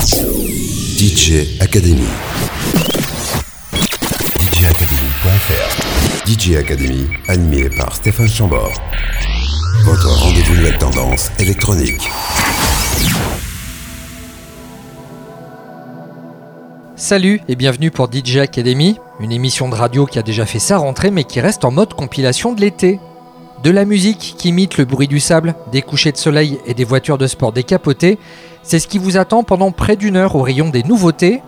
DJ Academy. DJacademy.fr DJ Academy, animé par Stéphane Chambord. Votre rendez-vous nouvelle tendance électronique. Salut et bienvenue pour DJ Academy, une émission de radio qui a déjà fait sa rentrée mais qui reste en mode compilation de l'été. De la musique qui imite le bruit du sable, des couchers de soleil et des voitures de sport décapotées, c'est ce qui vous attend pendant près d'une heure au rayon des nouveautés.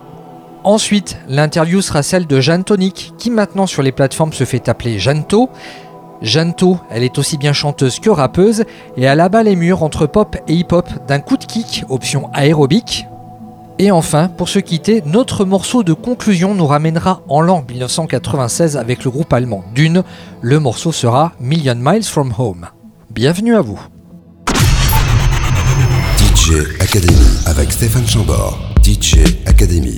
Ensuite, l'interview sera celle de Jeanne Tonic, qui maintenant sur les plateformes se fait appeler Jeanto. Jeanto, elle est aussi bien chanteuse que rappeuse, et elle abat les murs entre pop et hip-hop d'un coup de kick, option aérobique. Et enfin, pour se quitter, notre morceau de conclusion nous ramènera en l'an 1996 avec le groupe allemand Dune. Le morceau sera Million Miles from Home. Bienvenue à vous. DJ Academy avec Stéphane Chambord. DJ Academy.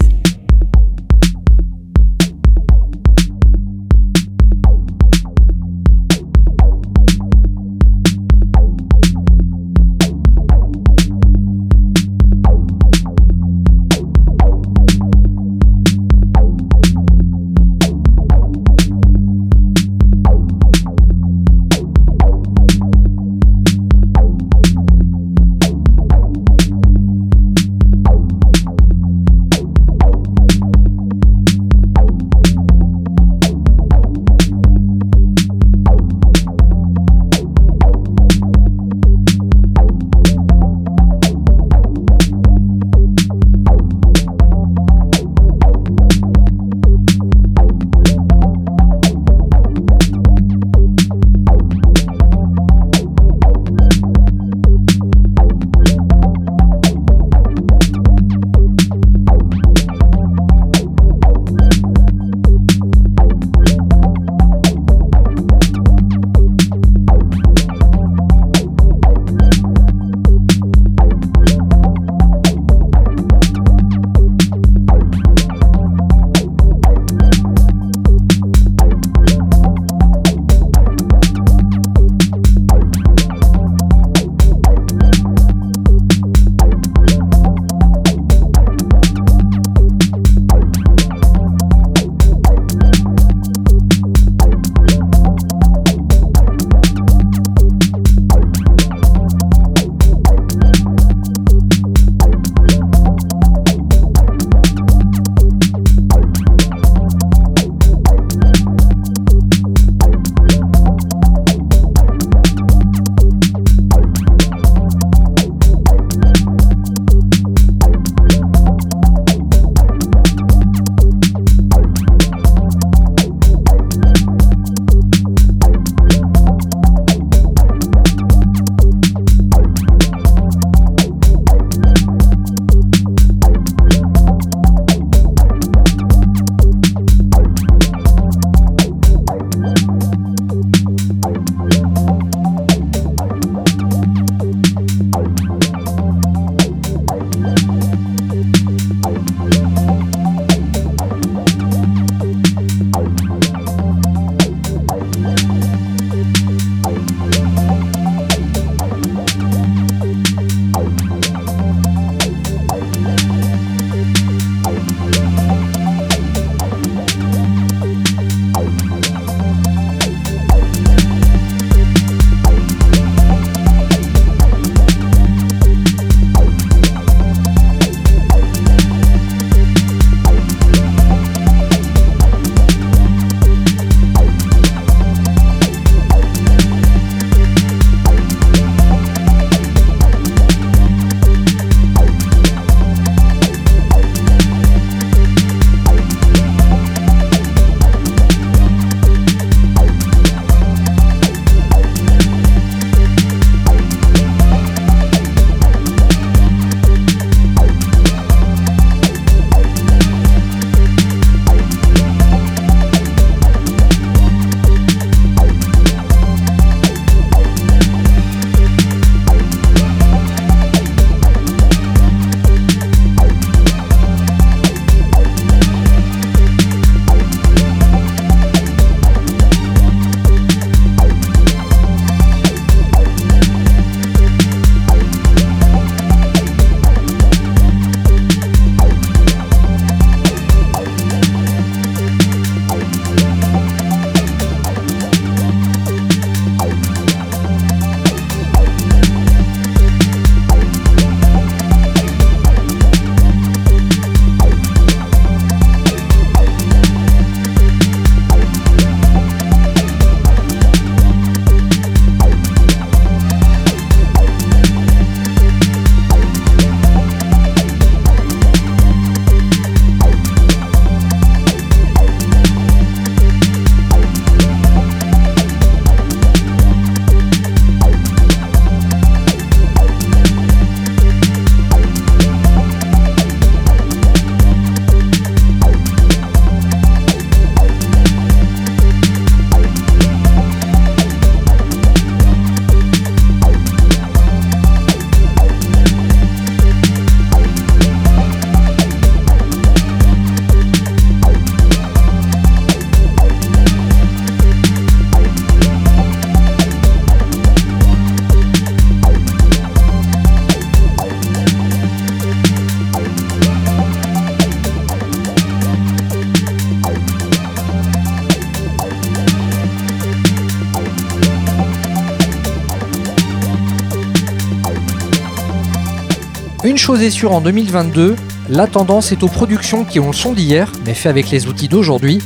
Chose est sûre en 2022, la tendance est aux productions qui ont le son d'hier, mais fait avec les outils d'aujourd'hui.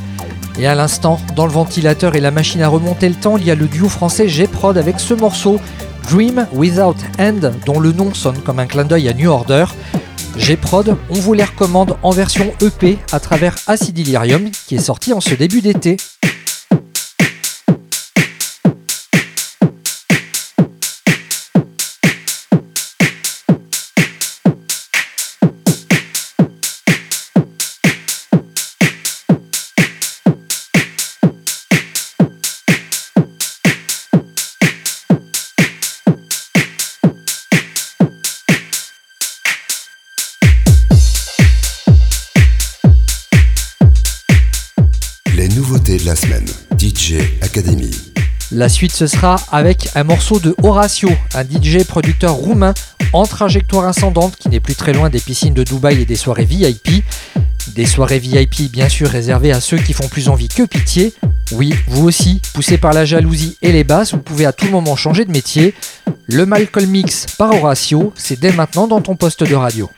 Et à l'instant, dans le ventilateur et la machine à remonter le temps, il y a le duo français G-Prod avec ce morceau Dream Without End, dont le nom sonne comme un clin d'œil à New Order. G-Prod, on vous les recommande en version EP à travers Acid Delirium qui est sorti en ce début d'été. Semaine, DJ Academy. La suite ce sera avec un morceau de Horatio, un DJ producteur roumain en trajectoire ascendante qui n'est plus très loin des piscines de Dubaï et des soirées VIP. Des soirées VIP bien sûr réservées à ceux qui font plus envie que pitié. Oui, vous aussi, poussé par la jalousie et les basses, vous pouvez à tout moment changer de métier. Le Malcolm Mix par Horatio, c'est dès maintenant dans ton poste de radio.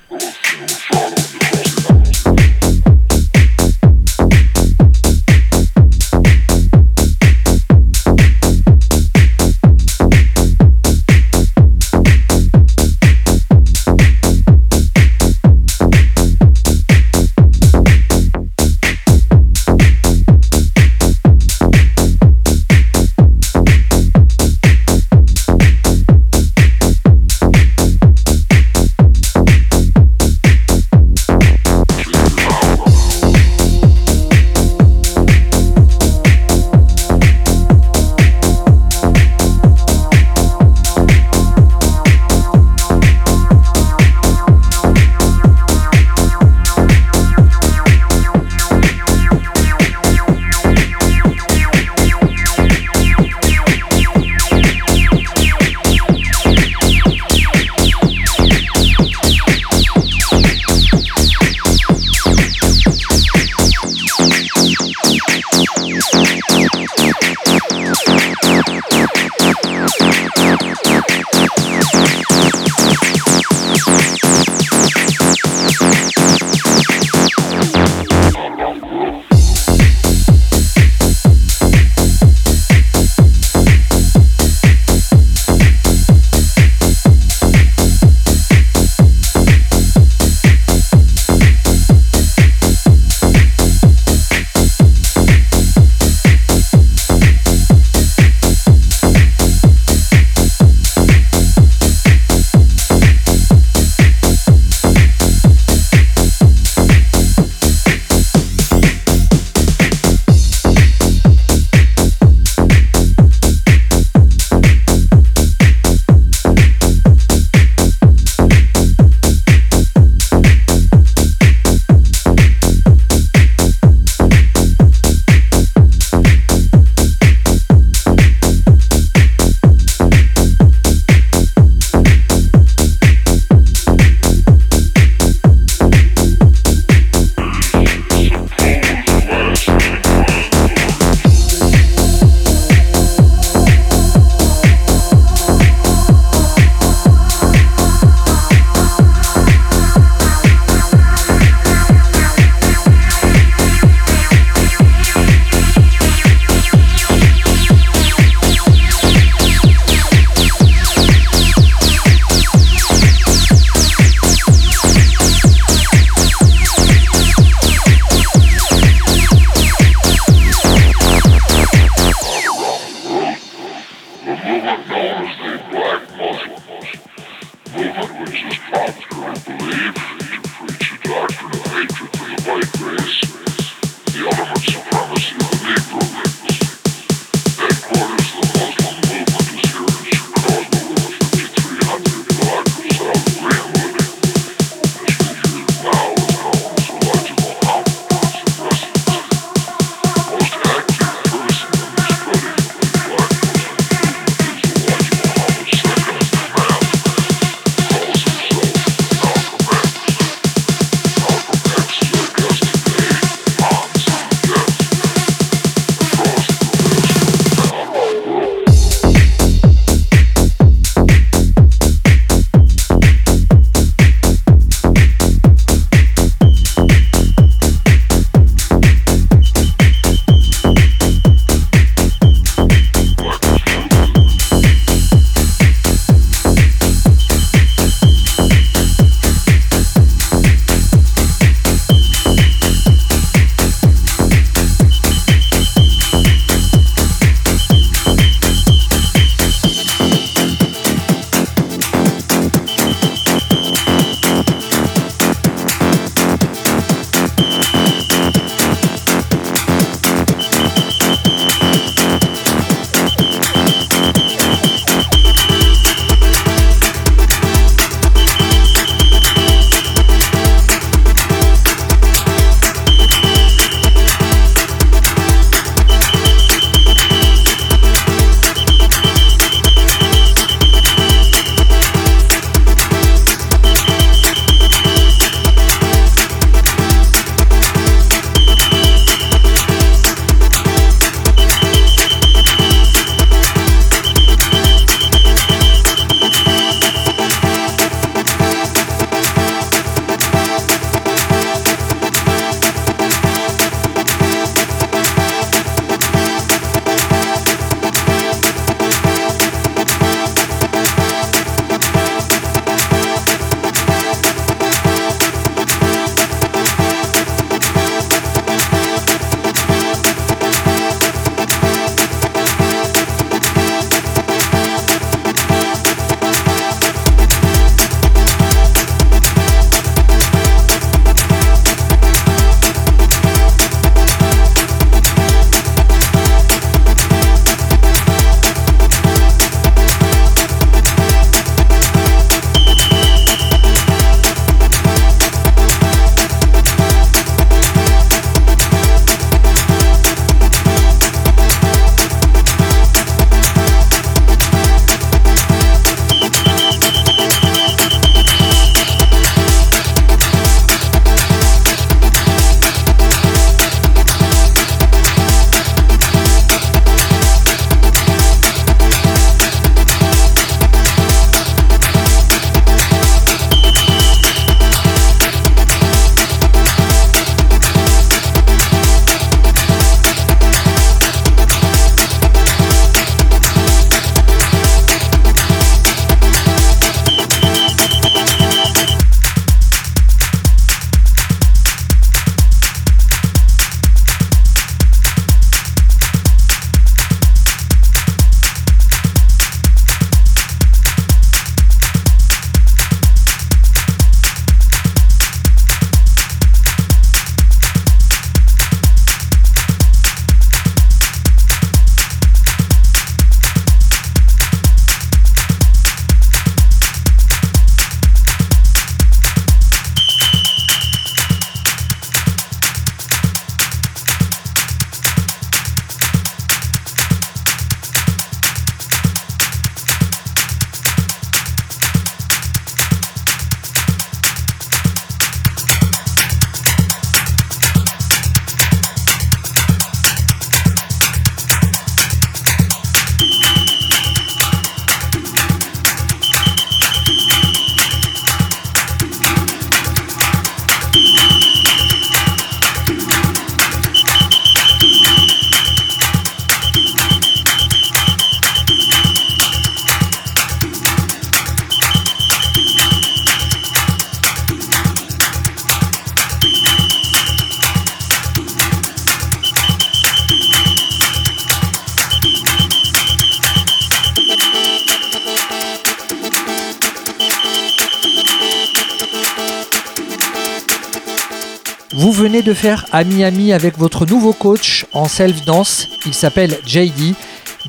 De faire ami-ami avec votre nouveau coach en self-dance. Il s'appelle JD.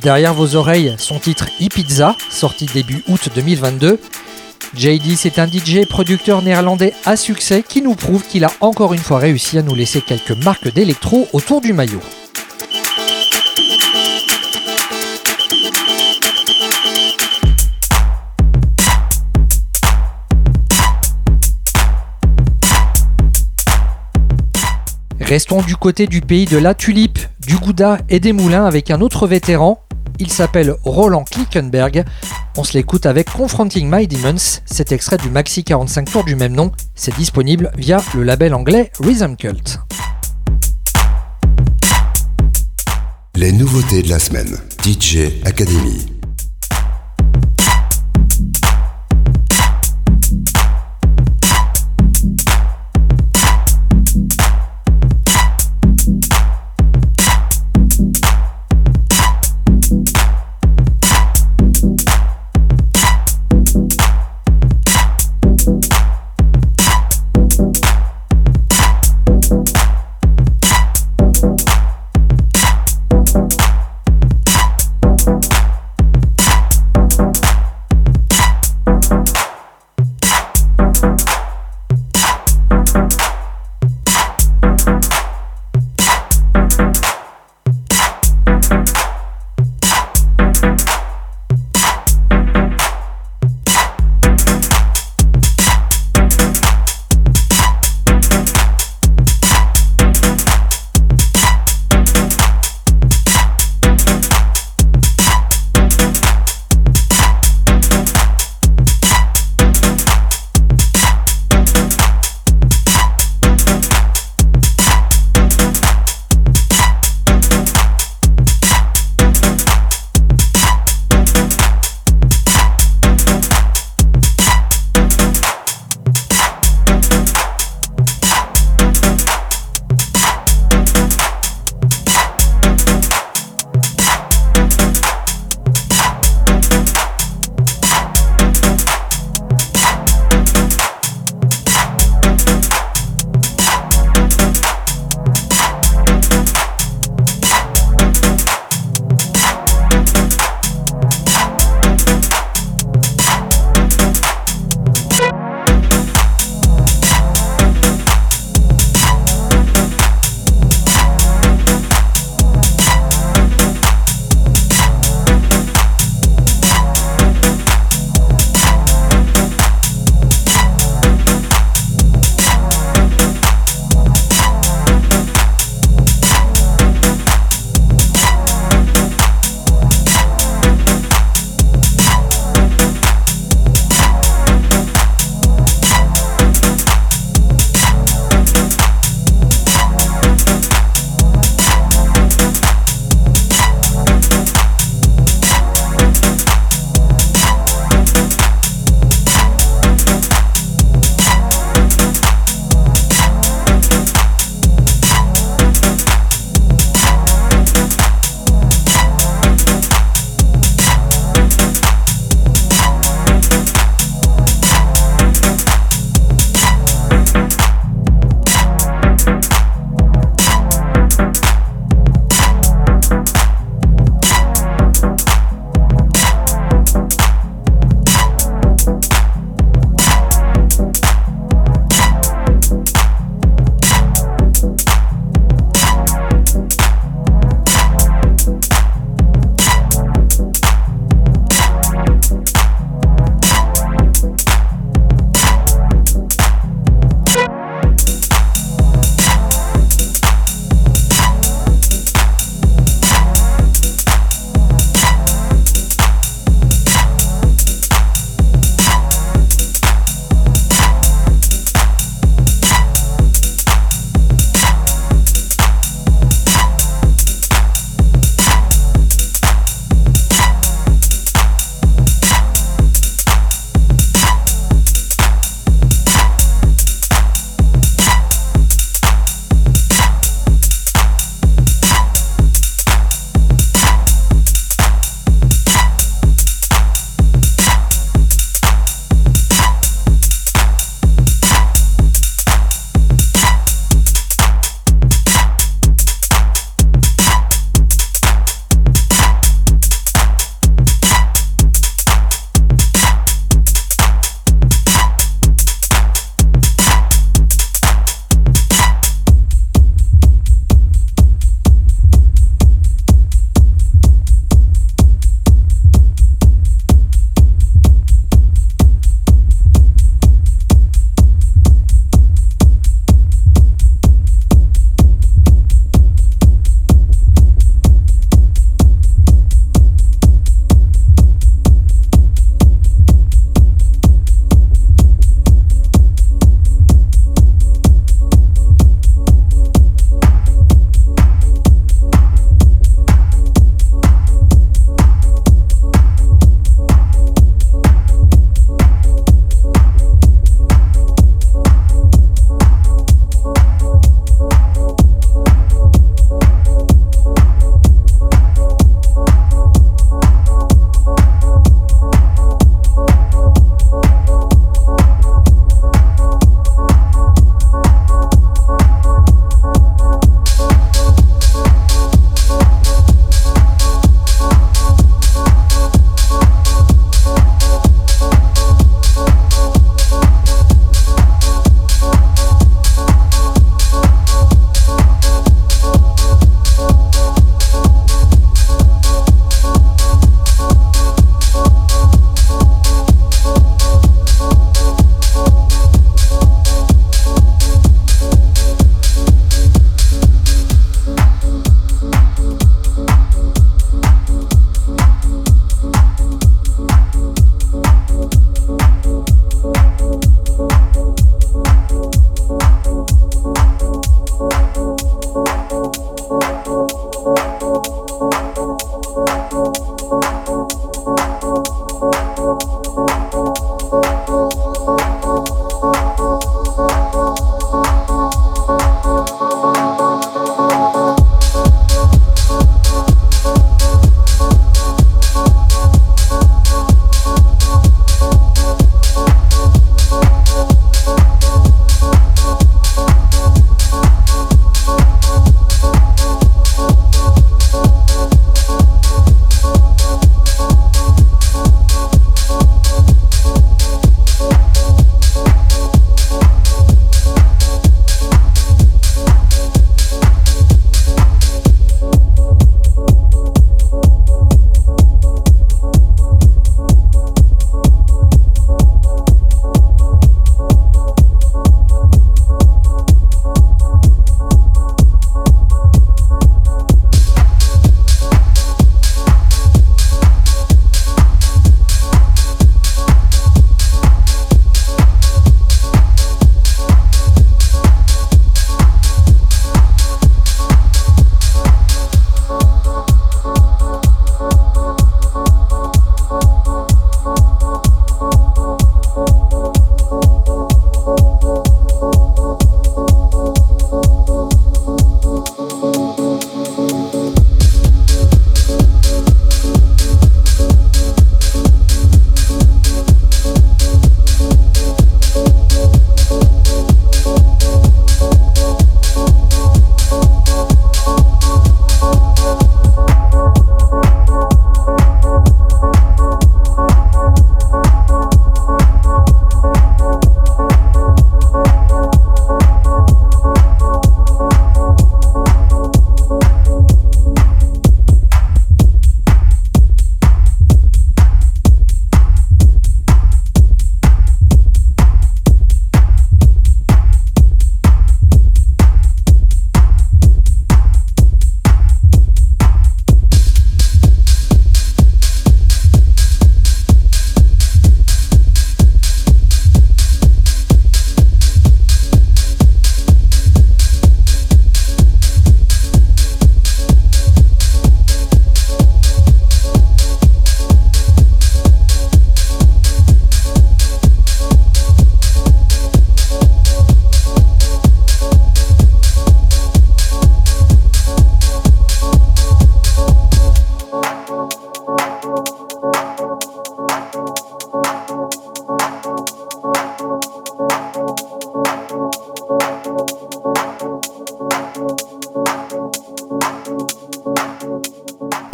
Derrière vos oreilles, son titre E-Pizza, sorti début août 2022. JD, c'est un DJ producteur néerlandais à succès qui nous prouve qu'il a encore une fois réussi à nous laisser quelques marques d'électro autour du maillot. Restons du côté du pays de la tulipe, du gouda et des moulins avec un autre vétéran. Il s'appelle Roland Klickenberg. On se l'écoute avec Confronting My Demons, cet extrait du maxi 45 tours du même nom. C'est disponible via le label anglais Rhythm Cult. Les nouveautés de la semaine. DJ Academy.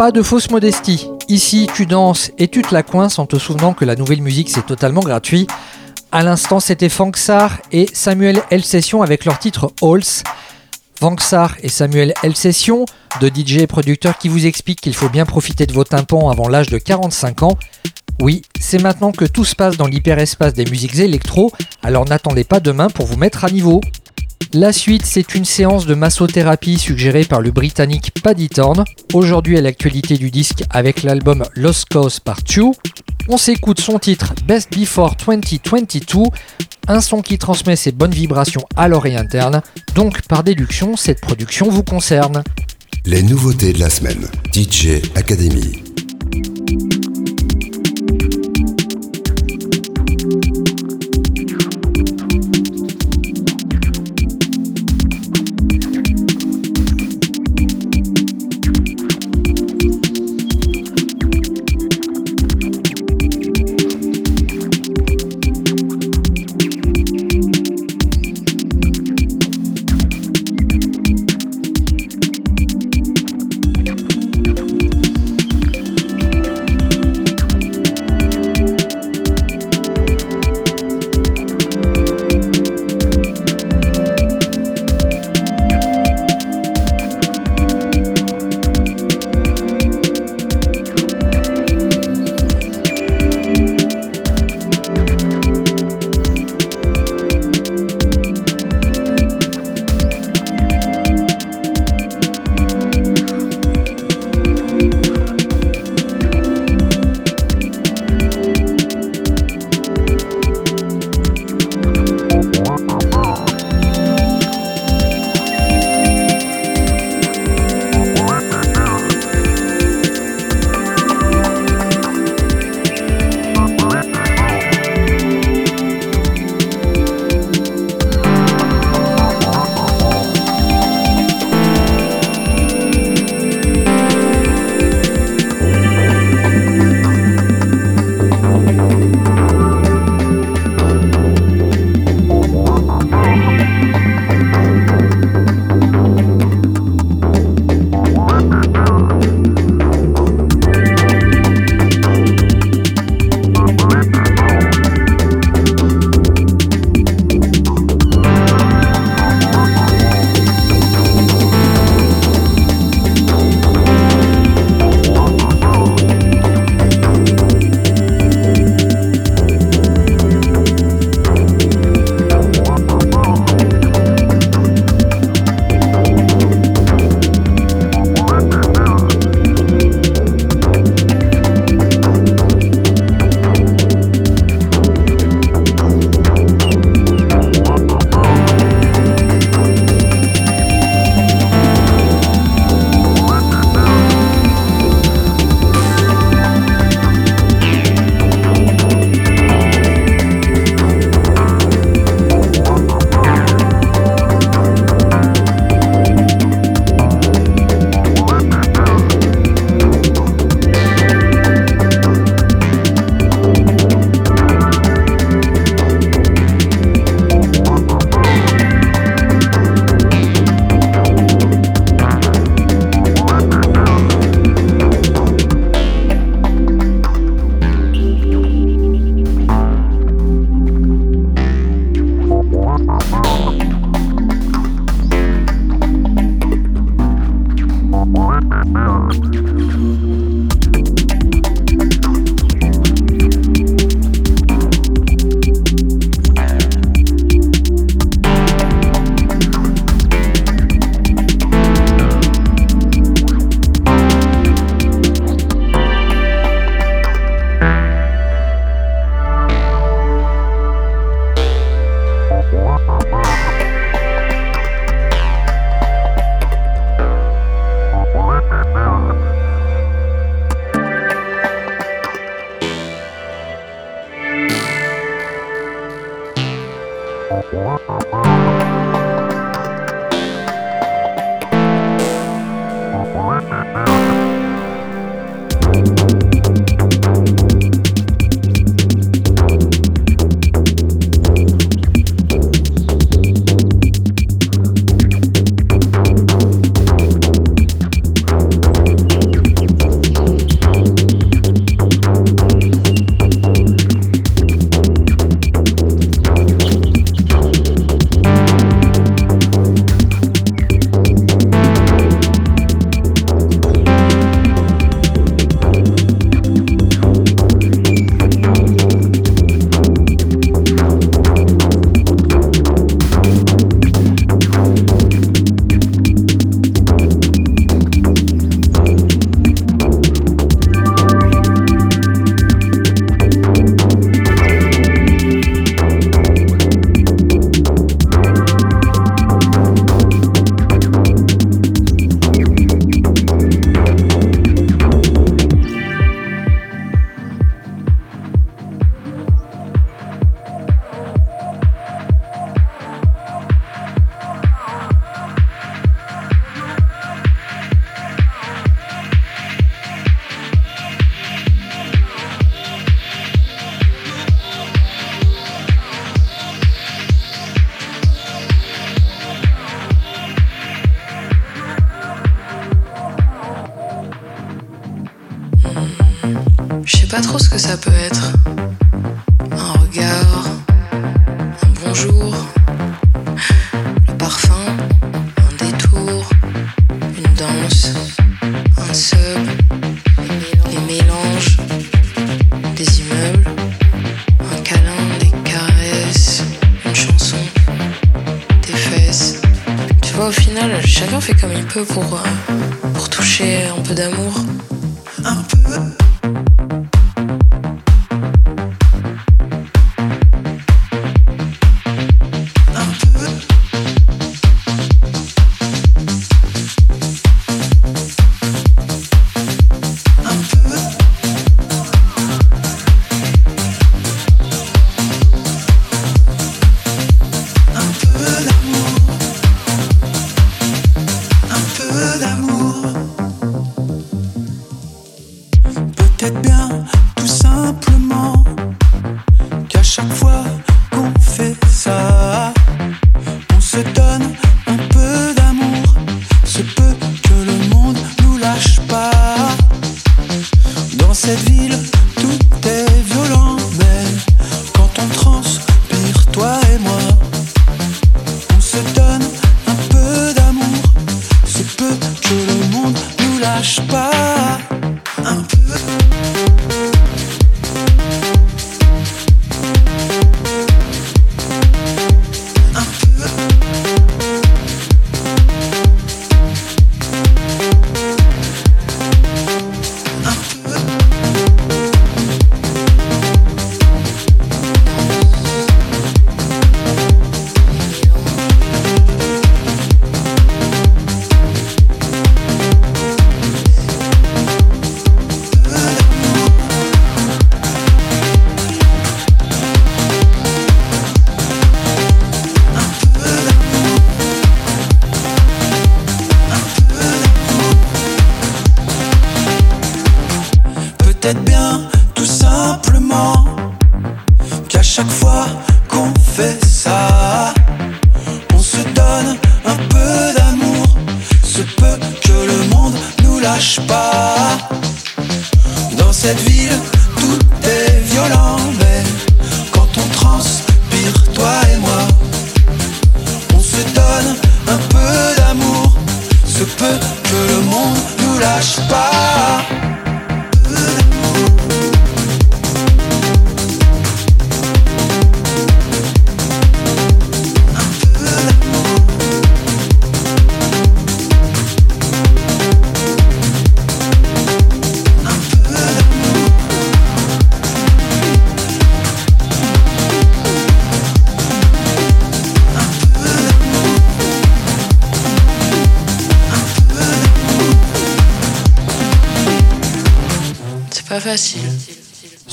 Pas de fausse modestie. Ici, tu danses et tu te la coinces en te souvenant que la nouvelle musique c'est totalement gratuit. À l'instant, c'était Fanksar et Samuel L. Session avec leur titre Halls. Vanksar et Samuel L. Session, de DJ et producteurs qui vous expliquent qu'il faut bien profiter de vos tympans avant l'âge de 45 ans. Oui, c'est maintenant que tout se passe dans l'hyperespace des musiques électro, alors n'attendez pas demain pour vous mettre à niveau. La suite, c'est une séance de massothérapie suggérée par le britannique Paddy Thorne. Aujourd'hui à l'actualité du disque avec l'album Lost Cause Part 2. On s'écoute son titre Best Before 2022, un son qui transmet ses bonnes vibrations à l'oreille interne, donc par déduction, cette production vous concerne. Les nouveautés de la semaine, DJ Academy.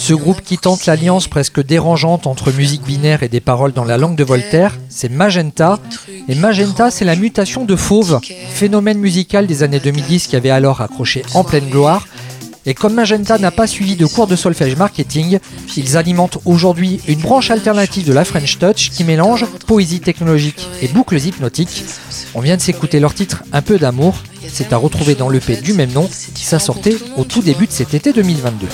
Ce groupe qui tente l'alliance presque dérangeante entre musique binaire et des paroles dans la langue de Voltaire, c'est Magenta. Et Magenta, c'est la mutation de Fauve, phénomène musical des années 2010 qui avait alors accroché en pleine gloire. Et comme Magenta n'a pas suivi de cours de solfège marketing, ils alimentent aujourd'hui une branche alternative de la French Touch qui mélange poésie technologique et boucles hypnotiques. On vient de s'écouter leur titre Un peu d'amour, c'est à retrouver dans l'EP du même nom qui s'est sorti au tout début de cet été 2022.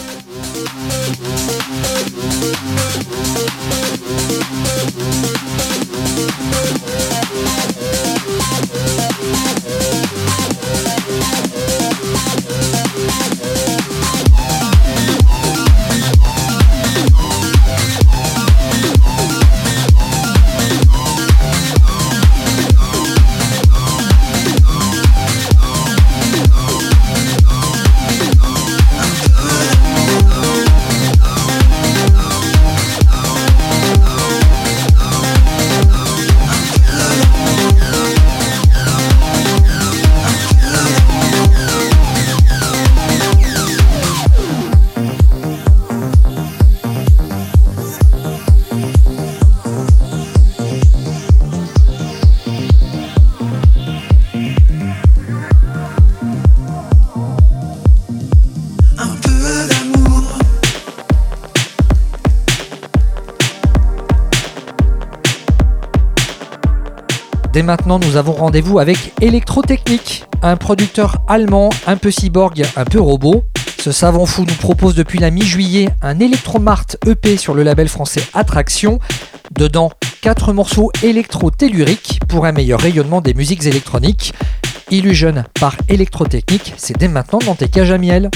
Dès maintenant, nous avons rendez-vous avec Electrotechnique, un producteur allemand un peu cyborg, un peu robot, Ce savant fou nous propose depuis la mi-juillet un Electromart EP sur le label français Attraction. Dedans, 4 morceaux électro-telluriques pour un meilleur rayonnement des musiques électroniques. Illusion par Electrotechnique, c'est dès maintenant dans tes cages à miel.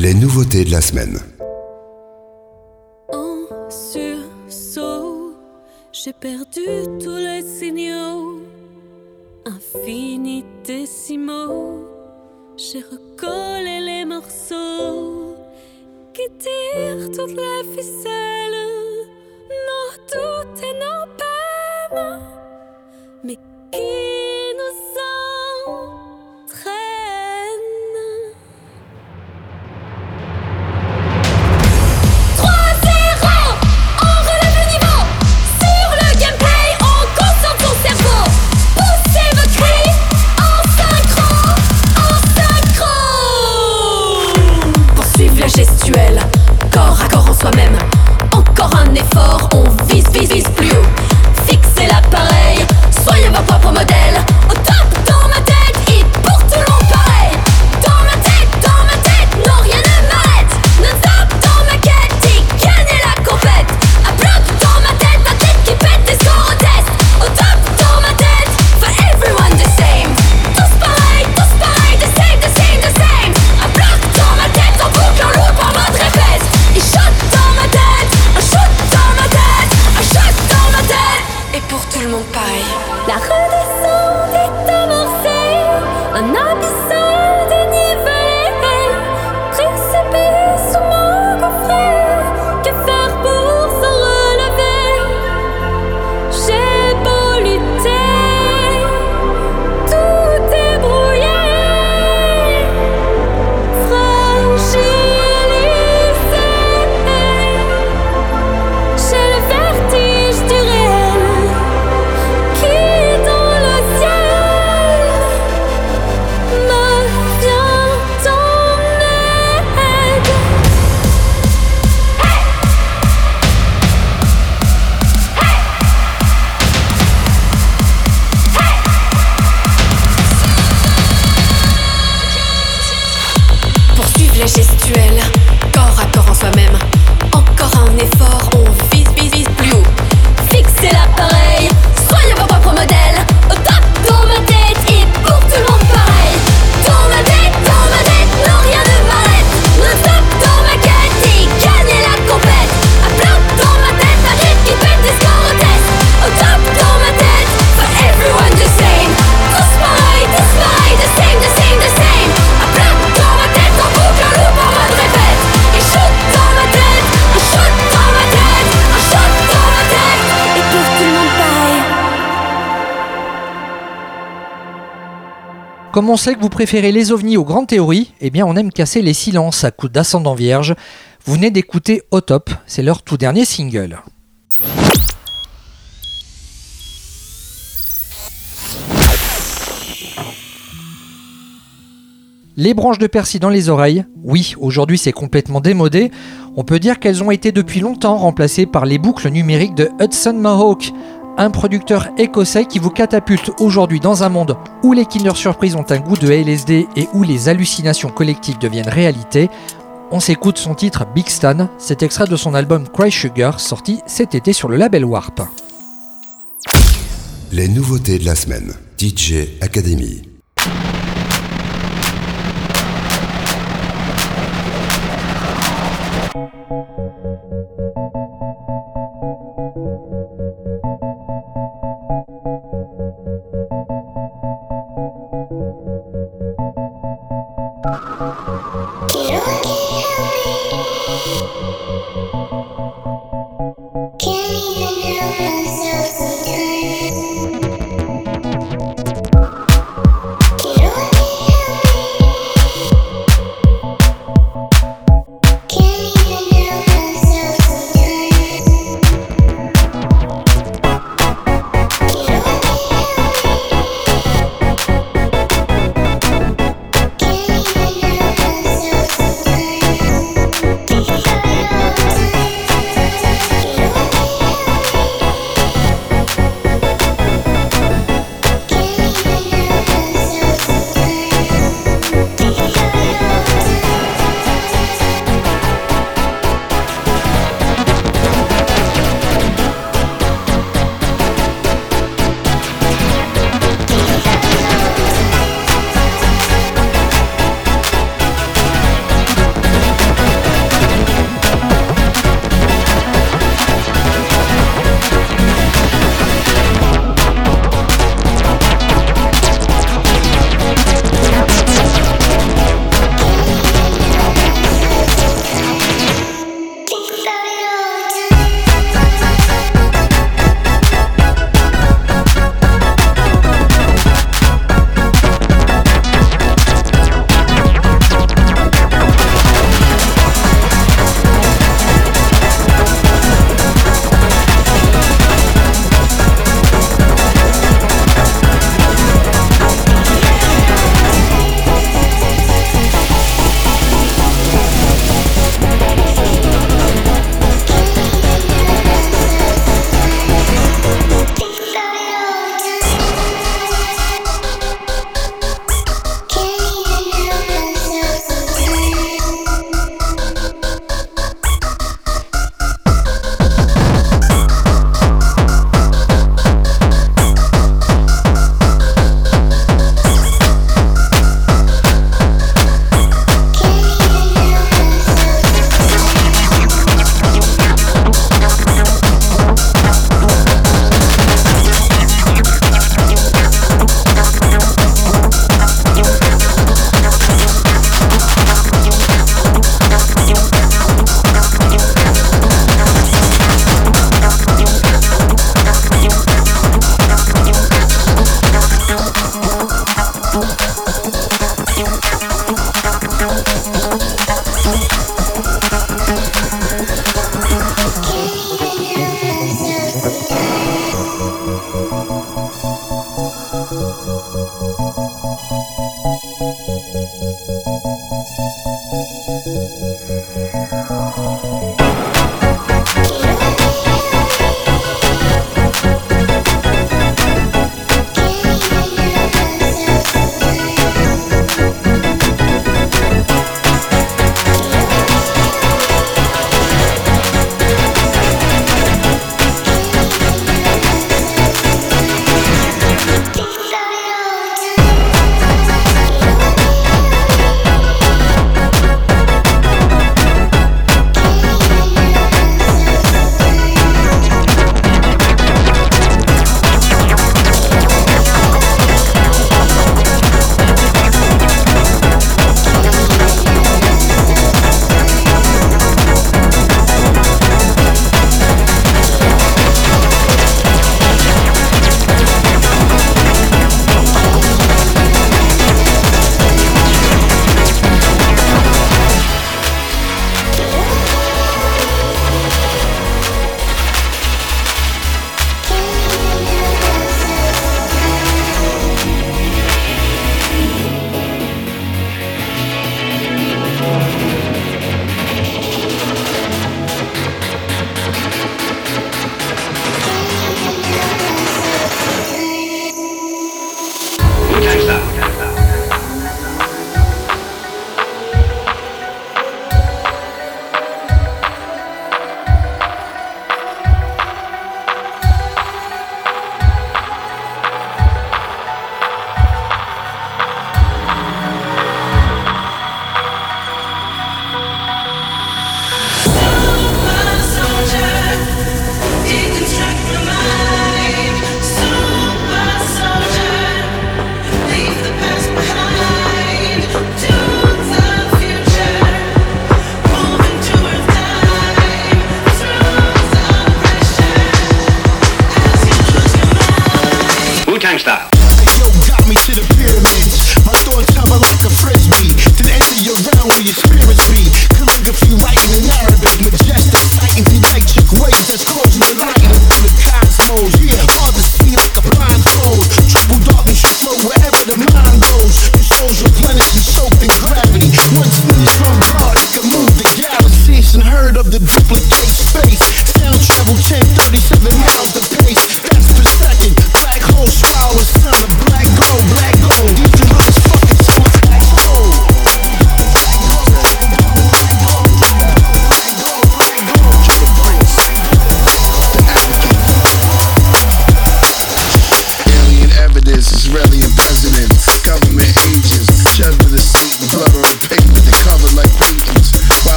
les nouveautés de la semaine. Comme on sait que vous préférez les ovnis aux grandes théories, eh bien on aime casser les silences à coups d'ascendant vierge. Vous venez d'écouter Au Top, c'est leur tout dernier single. Les branches de persil dans les oreilles, oui, aujourd'hui c'est complètement démodé. On peut dire qu'elles ont été depuis longtemps remplacées par les boucles numériques de Hudson Mohawk, un producteur écossais qui vous catapulte aujourd'hui dans un monde où les Kinder Surprise ont un goût de LSD et où les hallucinations collectives deviennent réalité. On s'écoute son titre Big Stan, cet extrait de son album Cry Sugar sorti cet été sur le label Warp. Les nouveautés de la semaine. DJ Academy.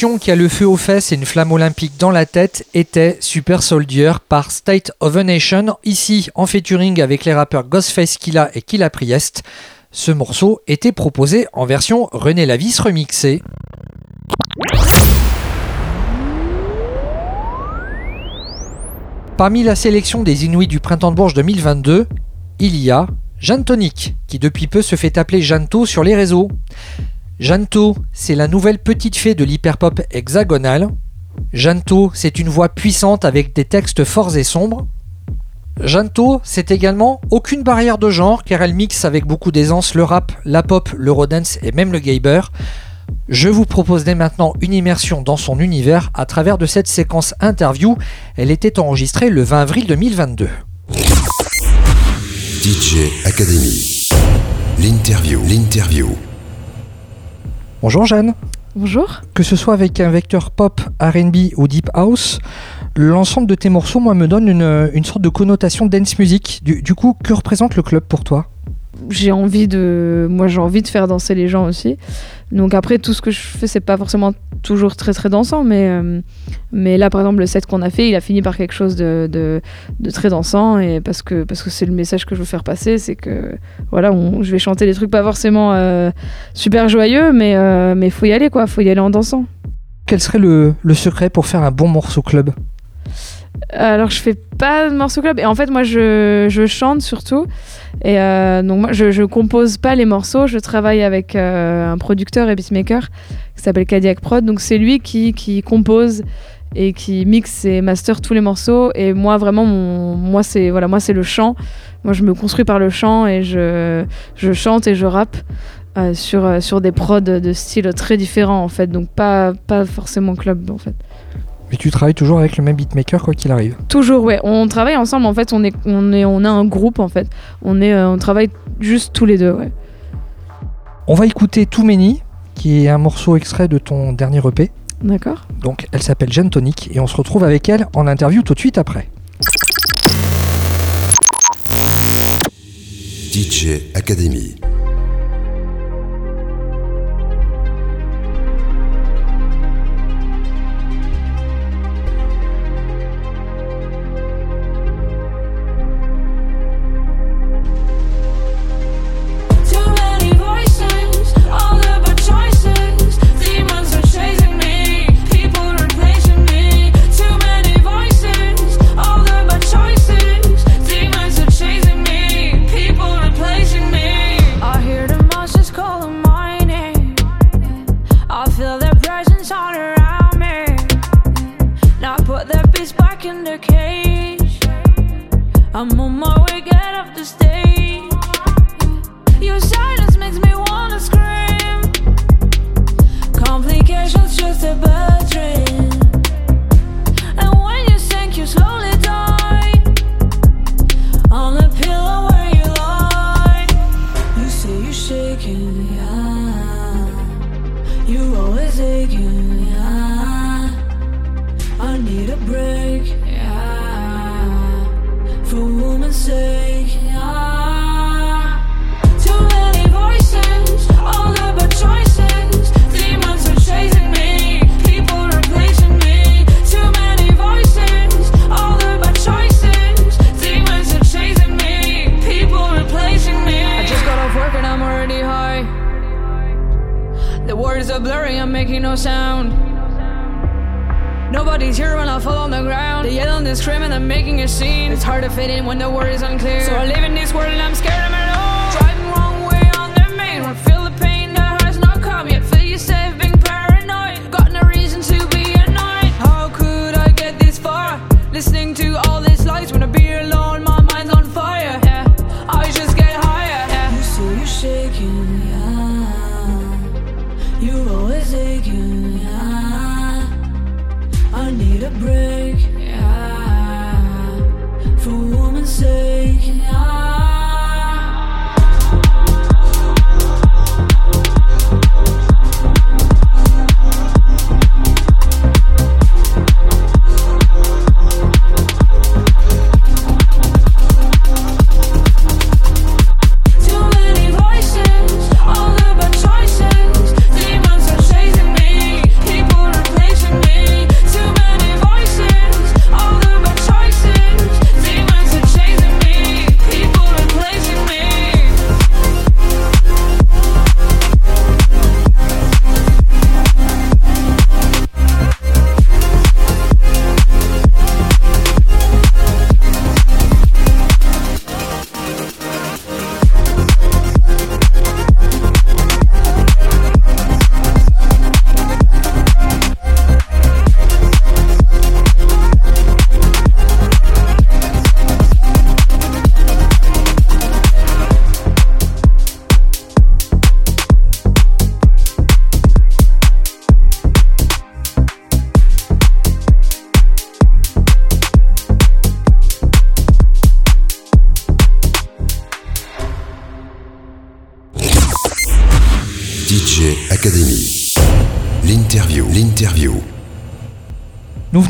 Qui a le feu aux fesses et une flamme olympique dans la tête était Super Soldier par State of a Nation, ici en featuring avec les rappeurs Ghostface Killa et Killa Priest. Ce morceau était proposé en version René Lavis remixée. Parmi la sélection des Inuits du Printemps de Bourges 2022, il y a Jeanne Tonic, qui depuis peu se fait appeler Janto sur les réseaux. Janto, c'est la nouvelle petite fée de l'hyperpop hexagonal. Janto, c'est une voix puissante avec des textes forts et sombres. Janto, c'est également aucune barrière de genre car elle mixe avec beaucoup d'aisance le rap, la pop, l'eurodance et même le gayber. Je vous propose dès maintenant une immersion dans son univers à travers de cette séquence interview. Elle était enregistrée le 20 avril 2022. DJ Academy. L'interview. Bonjour Jeanne. Bonjour. Que ce soit avec un vecteur pop, RB ou deep house, l'ensemble de tes morceaux, moi, me donne une, sorte de connotation dance music. Du, du coup, que représente le club pour toi? J'ai envie de moi j'ai envie de faire danser les gens aussi donc après tout ce que je fais c'est pas forcément toujours très très dansant mais euh, mais là par exemple le set qu'on a fait il a fini par quelque chose de, de, très dansant et parce que parce que c'est le message que je veux faire passer c'est que voilà je vais chanter des trucs pas forcément euh, super joyeux mais euh, mais faut y aller quoi faut y aller en dansant. Quel serait le, le secret pour faire un bon morceau club? Alors je fais pas de morceau club et en fait moi je, je chante surtout et euh, donc moi je, je compose pas les morceaux, je travaille avec euh, un producteur et beatmaker qui s'appelle Cadillac Prod. Donc c'est lui qui, qui compose et qui mixe et master tous les morceaux et moi vraiment mon, moi c'est voilà moi c'est le chant. Moi je me construis par le chant et je, je chante et je rappe. Euh, sur, sur des prods de style très différents en fait, donc pas, pas forcément club en fait. Mais tu travailles toujours avec le même beatmaker quoi qu'il arrive. Toujours, ouais. On travaille ensemble. En fait, on est, on est, on a un groupe en fait. On est, euh, on travaille juste tous les deux, ouais. On va écouter Too Many, qui est un morceau extrait de ton dernier EP. D'accord. Donc, elle s'appelle Jeanne Tonic et on se retrouve avec elle en interview tout de suite après. DJ Academy. You always aching, yeah. I need a break, yeah. For woman's sake. sorry I'm making no sound. Nobody's here when I fall on the ground. They yell and scream and I'm making a scene. It's hard to fit in when the word is unclear. So I live in this world and I'm scared.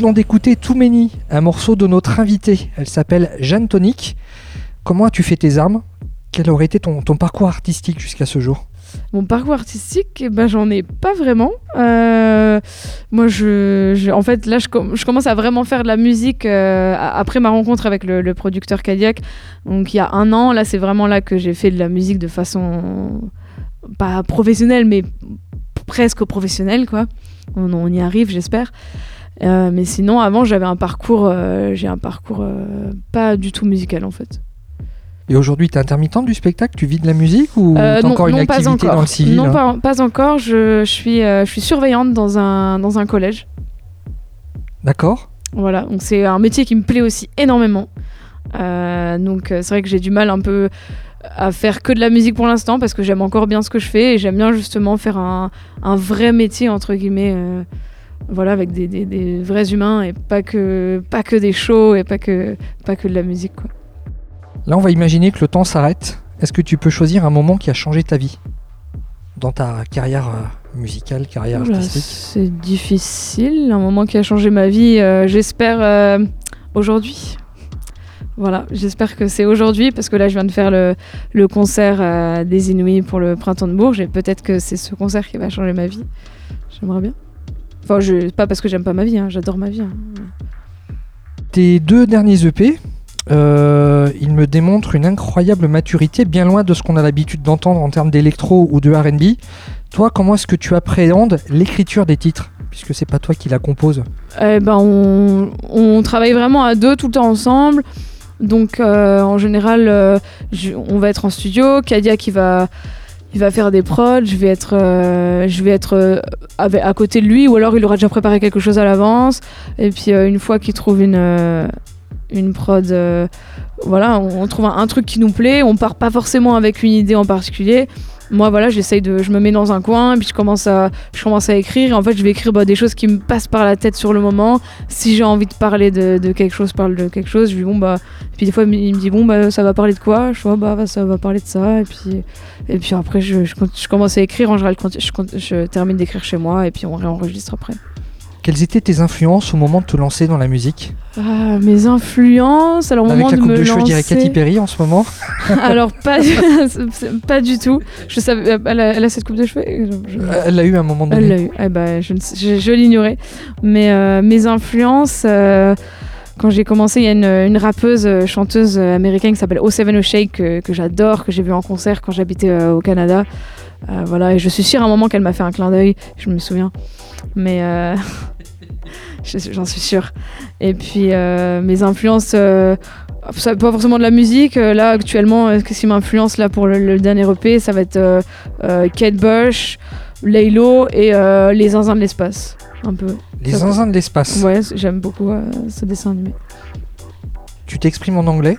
Venons d'écouter Too Many, un morceau de notre invitée. Elle s'appelle Jeanne Tonic. Comment as-tu fait tes armes? Quel aurait été ton, parcours artistique jusqu'à ce jour? Mon parcours artistique, eh ben, j'en ai pas vraiment. Euh, moi, je, en fait, là, je, com- je commence à vraiment faire de la musique euh, après ma rencontre avec le, producteur Cadillac. Donc, il y a un an, là, c'est vraiment là que j'ai fait de la musique de façon pas professionnelle, mais presque professionnelle, quoi. On y arrive, j'espère. Euh, mais sinon, avant, j'avais un parcours, euh, j'ai un parcours euh, pas du tout musical, en fait. Et aujourd'hui, tu es intermittente du spectacle? Tu vis de la musique ou t'as non, encore une non, activité encore. dans le civil Non, hein? pas, pas encore. Je, je suis, je suis surveillante dans un, dans un collège. D'accord Voilà, donc c'est un métier qui me plaît aussi énormément. Donc c'est vrai que j'ai du mal un peu à faire que de la musique pour l'instant parce que j'aime encore bien ce que je fais et j'aime bien justement faire un, un vrai métier entre guillemets. Voilà, avec des, des- des vrais humains et pas que, pas que des shows et pas que, pas que de la musique. Quoi. Là, on va imaginer que le temps s'arrête. Est-ce que tu peux choisir un moment qui a changé ta vie Dans ta carrière euh, musicale, carrière Oula, artistique? c'est difficile, un moment qui a changé ma vie, euh, j'espère euh, aujourd'hui. Voilà, j'espère que c'est aujourd'hui parce que là je viens de faire le, le concert euh, des Inouïs pour le printemps de Bourges et peut-être que c'est ce concert qui va changer ma vie. J'aimerais bien. Enfin, je, pas parce que j'aime pas ma vie, hein, j'adore ma vie. hein. Tes deux derniers EP, euh, ils me démontrent une incroyable maturité, bien loin de ce qu'on a l'habitude d'entendre en termes d'électro ou de RB. Toi, comment est-ce que tu appréhendes l'écriture des titres Puisque c'est pas toi qui la compose? Eh ben, on, on travaille vraiment à deux tout le temps ensemble. Donc, euh, en général, euh, je- on va être en studio. Kadia qui va, il va faire des prods. Je vais être, euh, je vais être euh, à côté de lui, ou alors il aura déjà préparé quelque chose à l'avance. Et puis, euh, une fois qu'il trouve une, une prod, voilà, on, on trouve un, un truc qui nous plaît. On part pas forcément avec une idée en particulier. Moi, voilà, j'essaye de, je me mets dans un coin, puis je commence à, je commence à écrire. Et en fait, je vais écrire bah, des choses qui me passent par la tête sur le moment. Si j'ai envie de parler de, quelque chose, parle de quelque chose. Je lui dis bon bah, puis des fois il me dit bon bah ça va parler de quoi? Je vois bah bah, ça va parler de ça. Et puis et puis après je, commence à écrire. En général, je, je termine d'écrire chez moi et puis on réenregistre après. Quelles étaient tes influences au moment de te lancer dans la musique Ah, mes influences, alors au Avec moment la de coupe me de cheveux, je dirais Katy Perry en ce moment. alors pas, pas du tout. Je savais, elle a, elle a cette coupe de cheveux? Je- je- Elle l'a eu à un moment donné. Elle l'a eu. Eh ben, je, l'ignorais. Mais euh, mes influences, euh, quand j'ai commencé, il y a une, une rappeuse, euh, chanteuse euh, américaine qui s'appelle O7 O'Shake que, que j'adore, que j'ai vu en concert quand j'habitais euh, au Canada. Euh, voilà, et je suis sûre à un moment qu'elle m'a fait un clin d'œil, je me souviens. Mais euh, j'en suis sûre. Et puis euh, mes influences, euh, pas forcément de la musique. euh, Là actuellement, qu'est-ce qui m'influence là pour le, le dernier EP Ça va être euh, euh, Kate Bush, Laylo et euh, les zinzins de l'espace. Un peu. Les Ça- zinzins de l'espace. Ouais, j'aime beaucoup ce dessin animé. Tu t'exprimes en anglais?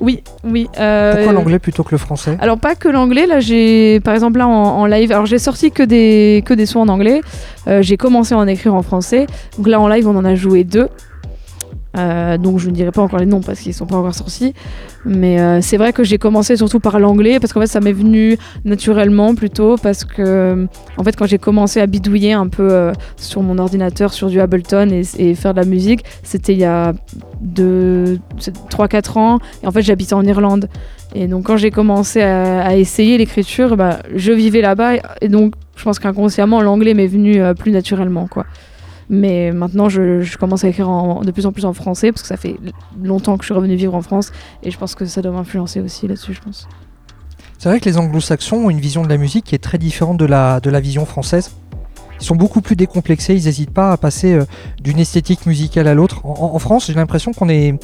Oui, oui. euh, Pourquoi l'anglais plutôt que le français? Alors pas que l'anglais, là j'ai par exemple là en, en live, alors j'ai sorti que des, que des sons en anglais, Euh, j'ai commencé à en écrire en français, donc là en live on en a joué deux. Euh, donc je ne dirai pas encore les noms parce qu'ils sont pas encore sortis, mais euh, c'est vrai que j'ai commencé surtout par l'anglais parce qu'en fait ça m'est venu naturellement plutôt parce que en fait quand j'ai commencé à bidouiller un peu euh, sur mon ordinateur sur du Ableton et, faire de la musique, c'était il y a 3-4 ans. Et en fait j'habitais en Irlande. Et donc quand j'ai commencé à, à essayer l'écriture, bah, je vivais là-bas. Et, donc je pense qu'inconsciemment l'anglais m'est venu plus naturellement quoi. Mais maintenant je, je commence à écrire en- de plus en plus en français parce que ça fait longtemps que je suis revenue vivre en France et je pense que ça doit m'influencer aussi là-dessus je pense. C'est vrai que les anglo-saxons ont une vision de la musique qui est très différente de la, de la vision française. Ils sont beaucoup plus décomplexés, ils n'hésitent pas à passer euh, d'une esthétique musicale à l'autre. En, France, j'ai l'impression qu'on est,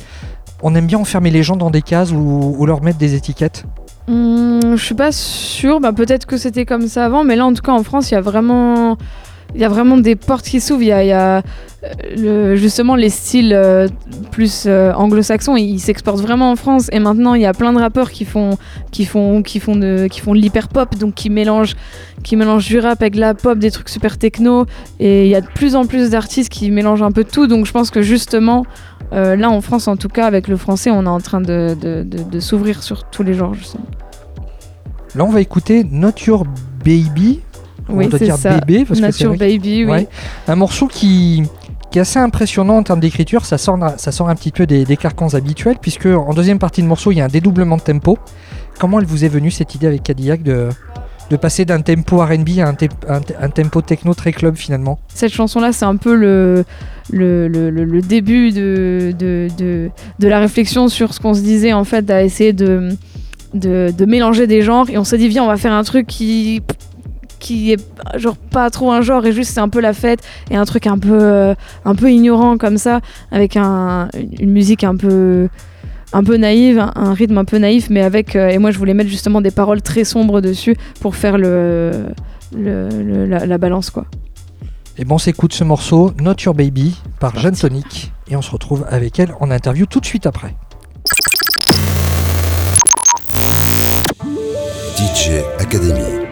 on aime bien enfermer les gens dans des cases ou, ou leur mettre des étiquettes. Hum, je suis pas sûre, bah, peut-être que c'était comme ça avant, mais là en tout cas en France il y a vraiment, il y a vraiment des portes qui s'ouvrent. Il y a, euh, justement les styles euh, plus euh, anglo-saxons, ils s'exportent vraiment en France et maintenant il y a plein de rappeurs qui font, qui font, qui font de, qui font l'hyper pop, donc qui mélangent, qui mélangent du rap avec de la pop, des trucs super techno et il y a de plus en plus d'artistes qui mélangent un peu tout. Donc je pense que justement là en France en tout cas avec le français on est en train de, s'ouvrir sur tous les genres. Là, on va écouter Not Your Baby. Oui, on doit dire ça. bébé parce Nature que- Baby, oui. Ouais. Un morceau qui, qui est assez impressionnant en termes d'écriture. Ça sort, ça sort un petit peu des, des carcans habituels, puisque en deuxième partie de morceau, il y a un dédoublement de tempo. Comment elle vous est venue cette idée avec Cadillac de, de passer d'un tempo RB à un, te- un te- un tempo techno très club finalement? Cette chanson-là, c'est un peu le, le, le- le- le début de, de, de, de la réflexion sur ce qu'on se disait, en fait, à essayer de, de, de mélanger des genres. Et on s'est dit, viens, on va faire un truc qui qui est genre pas trop un genre et juste c'est un peu la fête et un truc un peu euh, un peu ignorant comme ça avec un, une musique un peu un peu naïve un, un rythme un peu naïf mais avec euh, et moi je voulais mettre justement des paroles très sombres dessus pour faire le, le- le- la, la balance quoi Et bon, on s'écoute ce morceau, Not Your Baby, par Jeanne Tonic, et on se retrouve avec elle en interview tout de suite après. DJ Academy.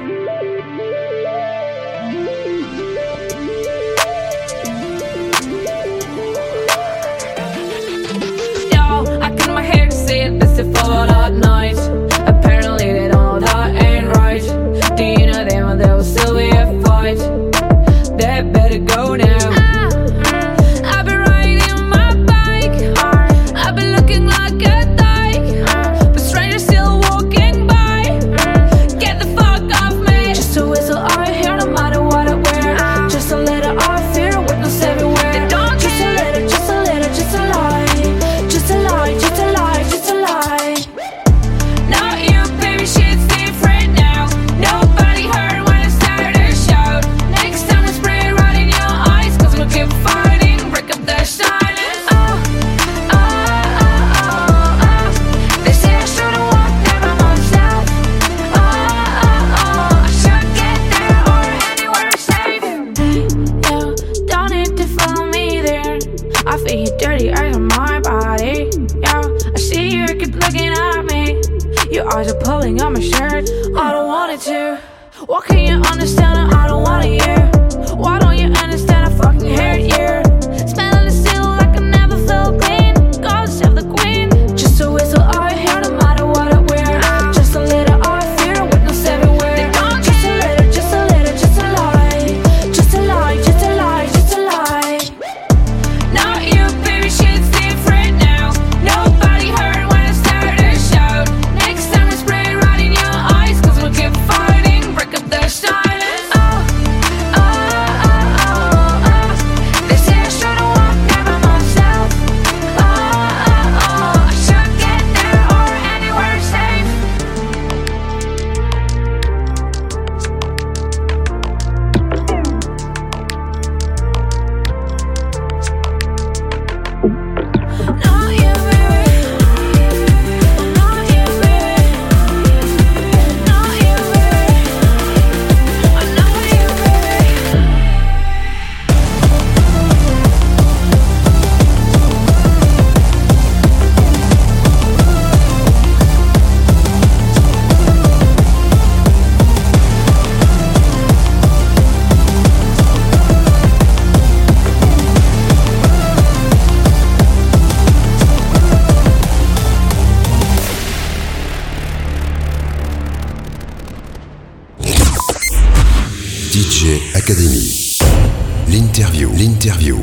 L'interview. L'interview.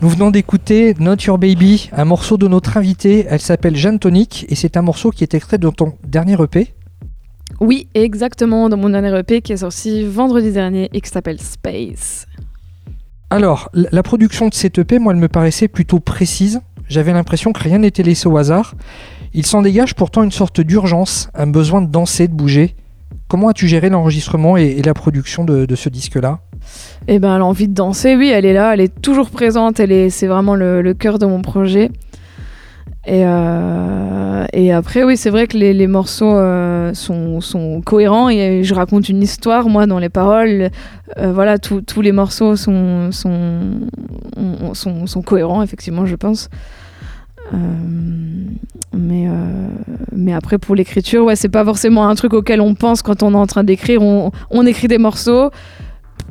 Nous venons d'écouter Not Your Baby, un morceau de notre invitée. Elle s'appelle Jeanne Tonic et c'est un morceau qui est extrait de ton dernier EP. Oui, exactement, dans mon dernier EP qui est sorti vendredi dernier et qui s'appelle Space. Alors, la la production de cet EP, moi, elle me paraissait plutôt précise. J'avais l'impression que rien n'était laissé au hasard. Il s'en dégage pourtant une sorte d'urgence, un besoin de danser, de bouger. Comment as-tu géré l'enregistrement et, la production de, ce disque-là? Eh ben, l'envie de danser, oui, elle est là, elle est toujours présente, elle est, c'est vraiment le, cœur de mon projet. Et, euh, et après, oui, c'est vrai que les, morceaux euh, sont, cohérents et je raconte une histoire, moi, dans les paroles. Euh, voilà, tous les morceaux sont, sont, ont- sont, sont cohérents, effectivement, je pense. Euh, mais, euh, mais après, pour l'écriture, ouais, c'est pas forcément un truc auquel on pense quand on est en train d'écrire. On, on écrit des morceaux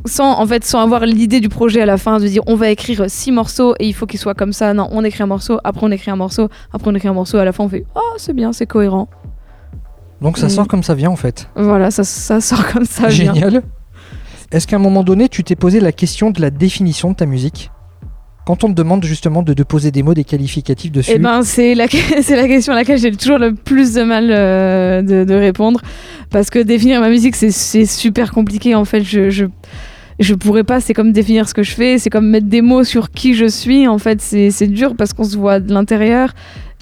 sans en fait sans avoir l'idée du projet à la fin de dire on va écrire six morceaux et il faut qu'ils soient comme ça non on écrit un morceau après on écrit un morceau après on écrit un morceau à la fin on fait oh c'est bien c'est cohérent Donc ça Et- sort comme ça vient en fait. Voilà, ça, ça sort comme ça. vient. Génial. Est-ce qu'à un moment donné, tu t'es posé la question de la définition de ta musique? Quand on te demande justement de, de poser des mots, des qualificatifs dessus, Eh ben, c'est la, question à laquelle j'ai toujours le plus de mal euh, de, répondre. Parce que définir ma musique, c'est, super compliqué. En fait, je, je, je pourrais pas. C'est comme définir ce que je fais. C'est comme mettre des mots sur qui je suis. En fait, c'est, c'est dur parce qu'on se voit de l'intérieur.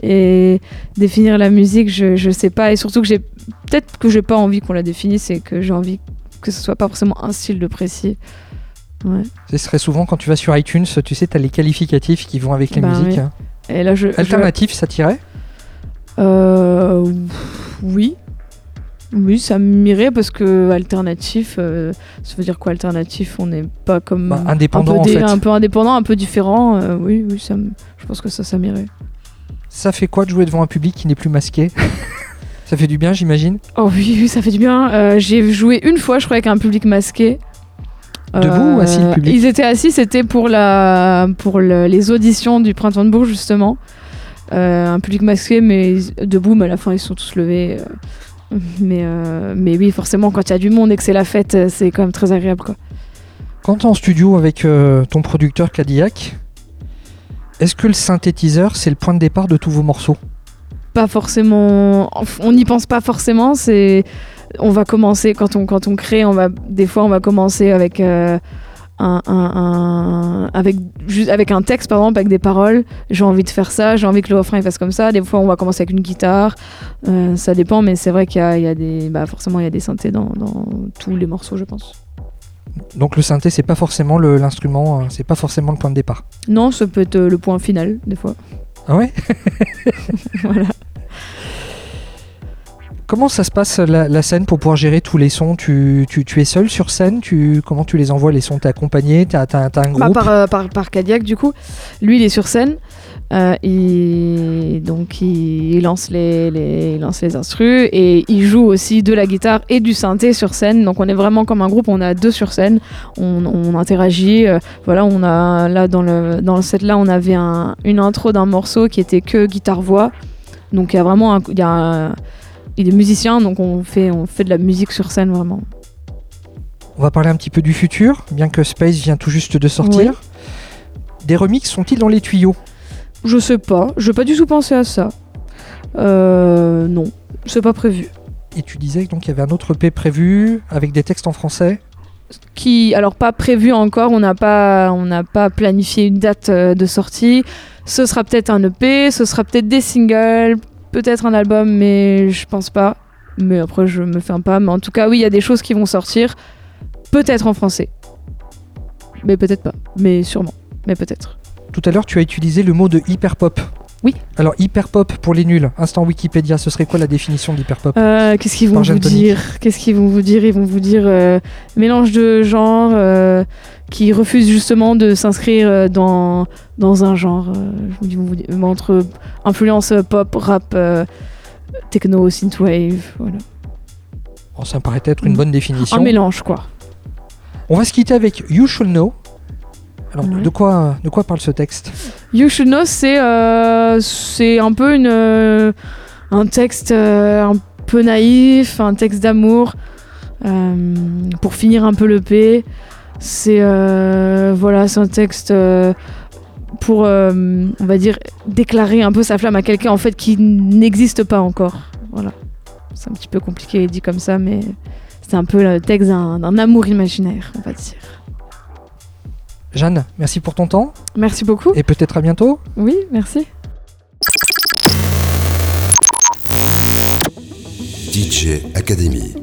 Et définir la musique, je, je sais pas. Et surtout que j'ai. Peut-être que j'ai pas envie qu'on la définisse et que j'ai envie que ce soit pas forcément un style de précis. Ouais. ce serait souvent quand tu vas sur iTunes, tu sais, tu as les qualificatifs qui vont avec les Bah musiques. oui. Et là, je. je- Alternatif, ça tirait? Euh, oui. Oui, ça m'irait parce que alternatif, euh, ça veut dire quoi alternatif? On n'est pas comme Bah, indépendant, un peu, en fait. un peu indépendant, un peu différent. euh, oui, oui, ça je pense que ça, ça m'irait. Ça fait quoi de jouer devant un public qui n'est plus masqué? Ça fait du bien, j'imagine? Oh oui, oui, ça fait du bien. Euh, J'ai joué une fois, je crois, avec un public masqué. Euh, Debout ou assis, le public Ils étaient assis, c'était pour, la, pour le- les auditions du Printemps de Bourges, justement. Euh, un public masqué, mais debout, mais à la fin, ils sont tous levés. euh. Mais, euh, mais oui, forcément, quand il y a du monde et que c'est la fête, euh, c'est quand même très agréable. Quoi. Quand tu es en studio avec euh, ton producteur Cadillac, est-ce que le synthétiseur, c'est le point de départ de tous vos morceaux? Pas forcément. On n'y pense pas forcément. C'est. On va commencer quand on quand on crée. On va des fois on va commencer avec euh, un, un- un- avec juste avec un texte par exemple avec des paroles. J'ai envie de faire ça. J'ai envie que le refrain il fasse comme ça. Des fois on va commencer avec une guitare. Euh, ça dépend, mais c'est vrai qu'il y a, il y a des bah forcément il y a des synthés dans, dans tous les morceaux je pense. Donc le synthé, c'est pas forcément l'instrument, euh, c'est pas forcément le point de départ. Non, ça peut être euh, le point final des fois. Ah ouais? Voilà. Comment ça se passe la, la scène pour pouvoir gérer tous les sons? Tu, tu, tu es seul sur scène? Tu, Comment tu les envoies les sons? T'es accompagné? T'as t'as un Bah, groupe? par, euh, par, par Cadillac, du coup. Lui, il est sur scène. euh, et donc, il, il lance les, les, il lance les instrus. Et il joue aussi de la guitare et du synthé sur scène. Donc, on est vraiment comme un groupe. On a deux sur scène. On, on interagit. euh, voilà, on a là, dans le, dans le set là, on avait un- une intro d'un morceau qui était que guitare-voix. Donc, il y a vraiment un, il y a un- il est musicien. Donc, on fait, on fait de la musique sur scène vraiment. On va parler un petit peu du futur, bien que Space vient tout juste de sortir. Des remixes sont-ils dans les tuyaux? Je sais pas, je pas du tout pensé à ça. Euh, non, c'est pas prévu. Et tu disais donc qu'il y avait un autre EP prévu avec des textes en français? Qui, alors pas prévu encore, on n'a pas, on n'a pas planifié une date euh, de sortie. Ce sera peut-être un EP, ce sera peut-être des singles, peut-être un album, mais je pense pas. Mais après, je me un pas. Mais en tout cas, oui, il y a des choses qui vont sortir, peut-être en français, mais peut-être pas, mais sûrement, mais peut-être. Tout à l'heure, tu as utilisé le mot de hyperpop. Oui. Alors hyperpop pour les nuls, instant Wikipédia, ce serait quoi la définition d'hyperpop? Euh, Qu'est-ce qu'ils vont vous dire? Qu'est-ce qu'ils vont vous dire? Ils vont vous dire euh, mélange de genres euh, qui refusent justement de s'inscrire dans, dans un genre. vont vous dire, entre influence pop, rap, techno, synthwave, voilà. Oh, Ça me paraît être une bonne définition. Un mélange quoi. On va se quitter avec You Should Know. Alors, Ouais. de, quoi, de quoi parle ce texte? You Should Know, c'est euh, un peu une, euh, un texte euh, un peu naïf, un texte d'amour. euh, pour finir un peu le P, c'est voilà, un texte pour, on va dire, déclarer un peu sa flamme à quelqu'un en fait qui n'existe pas encore. Voilà, c'est un petit peu compliqué dit comme ça, mais c'est un peu le texte d'un amour imaginaire, on va dire. Jeanne, merci pour ton temps Merci beaucoup. et peut-être à bientôt. Oui, merci. DJ Academy.